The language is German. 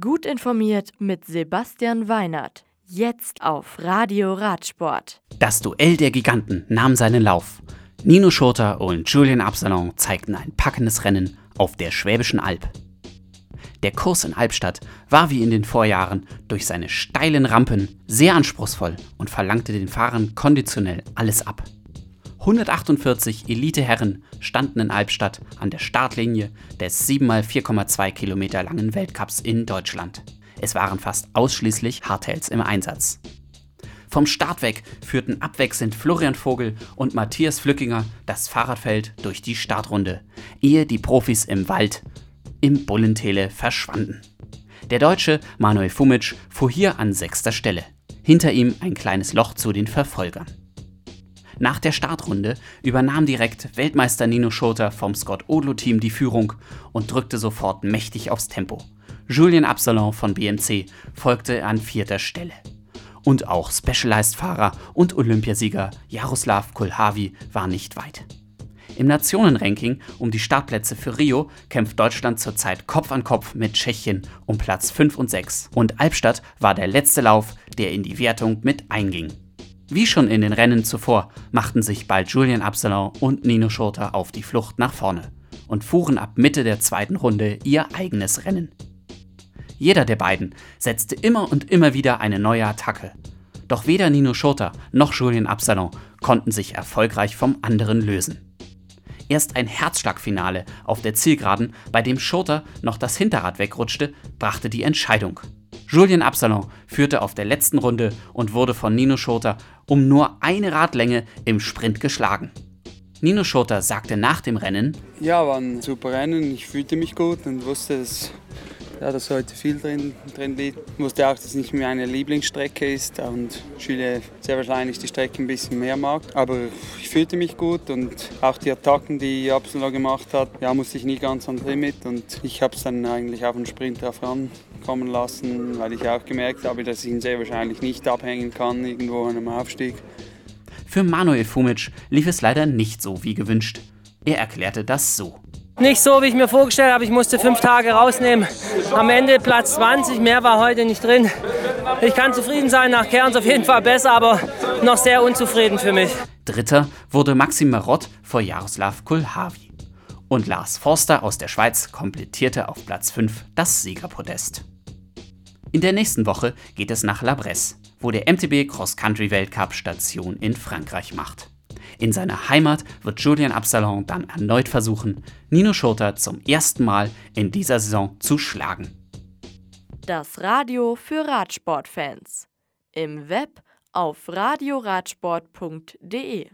Gut informiert mit Sebastian Weinert. Jetzt auf Radio Radsport. Das Duell der Giganten nahm seinen Lauf. Nino Schurter und Julian Absalon zeigten ein packendes Rennen auf der Schwäbischen Alb. Der Kurs in Albstadt war wie in den Vorjahren durch seine steilen Rampen sehr anspruchsvoll und verlangte den Fahrern konditionell alles ab. 148 Eliteherren standen in Albstadt an der Startlinie des 7x4,2 Kilometer langen Weltcups in Deutschland. Es waren fast ausschließlich Hardtails im Einsatz. Vom Start weg führten abwechselnd Florian Vogel und Matthias Flückinger das Fahrradfeld durch die Startrunde, ehe die Profis im Wald im Bullentele verschwanden. Der Deutsche Manuel Fumic fuhr hier an sechster Stelle. Hinter ihm ein kleines Loch zu den Verfolgern. Nach der Startrunde übernahm direkt Weltmeister Nino Schurter vom Scott Odlo Team die Führung und drückte sofort mächtig aufs Tempo. Julien Absalon von BMC folgte an vierter Stelle. Und auch Specialized-Fahrer und Olympiasieger Jaroslav Kulhavi war nicht weit. Im Nationenranking um die Startplätze für Rio kämpft Deutschland zurzeit Kopf an Kopf mit Tschechien um Platz 5 und 6. Und Albstadt war der letzte Lauf, der in die Wertung mit einging. Wie schon in den Rennen zuvor machten sich bald Julian Absalon und Nino Schurter auf die Flucht nach vorne und fuhren ab Mitte der zweiten Runde ihr eigenes Rennen. Jeder der beiden setzte immer und immer wieder eine neue Attacke. Doch weder Nino Schurter noch Julian Absalon konnten sich erfolgreich vom anderen lösen. Erst ein Herzschlagfinale auf der Zielgeraden, bei dem Schurter noch das Hinterrad wegrutschte, brachte die Entscheidung. Julien Absalon führte auf der letzten Runde und wurde von Nino Schurter um nur eine Radlänge im Sprint geschlagen. Nino Schurter sagte nach dem Rennen: Ja, war ein super Rennen. Ich fühlte mich gut und wusste, dass, ja, dass heute viel drin, drin liegt. Ich wusste auch, dass es nicht meine Lieblingsstrecke ist und Chile sehr wahrscheinlich die Strecke ein bisschen mehr mag. Aber ich fühlte mich gut und auch die Attacken, die Absalon gemacht hat, ja, musste ich nie ganz an Limit und ich habe es dann eigentlich auf den Sprint drauf rankommen lassen, weil ich auch gemerkt habe, dass ich ihn sehr wahrscheinlich nicht abhängen kann irgendwo an einem Aufstieg. Für Manuel Fumic lief es leider nicht so wie gewünscht. Er erklärte das so. Nicht so, wie ich mir vorgestellt habe. Ich musste fünf Tage rausnehmen. Am Ende Platz 20, mehr war heute nicht drin. Ich kann zufrieden sein, nach Kerns auf jeden Fall besser, aber noch sehr unzufrieden für mich. Dritter wurde Maxim Marott vor Jaroslav Kulhavi. Und Lars Forster aus der Schweiz komplettierte auf Platz 5 das Siegerpodest. In der nächsten Woche geht es nach La Bresse, wo der MTB Cross Country Weltcup Station in Frankreich macht. In seiner Heimat wird Julian Absalon dann erneut versuchen, Nino Schurter zum ersten Mal in dieser Saison zu schlagen. Das Radio für Radsportfans. Im Web auf radioradsport.de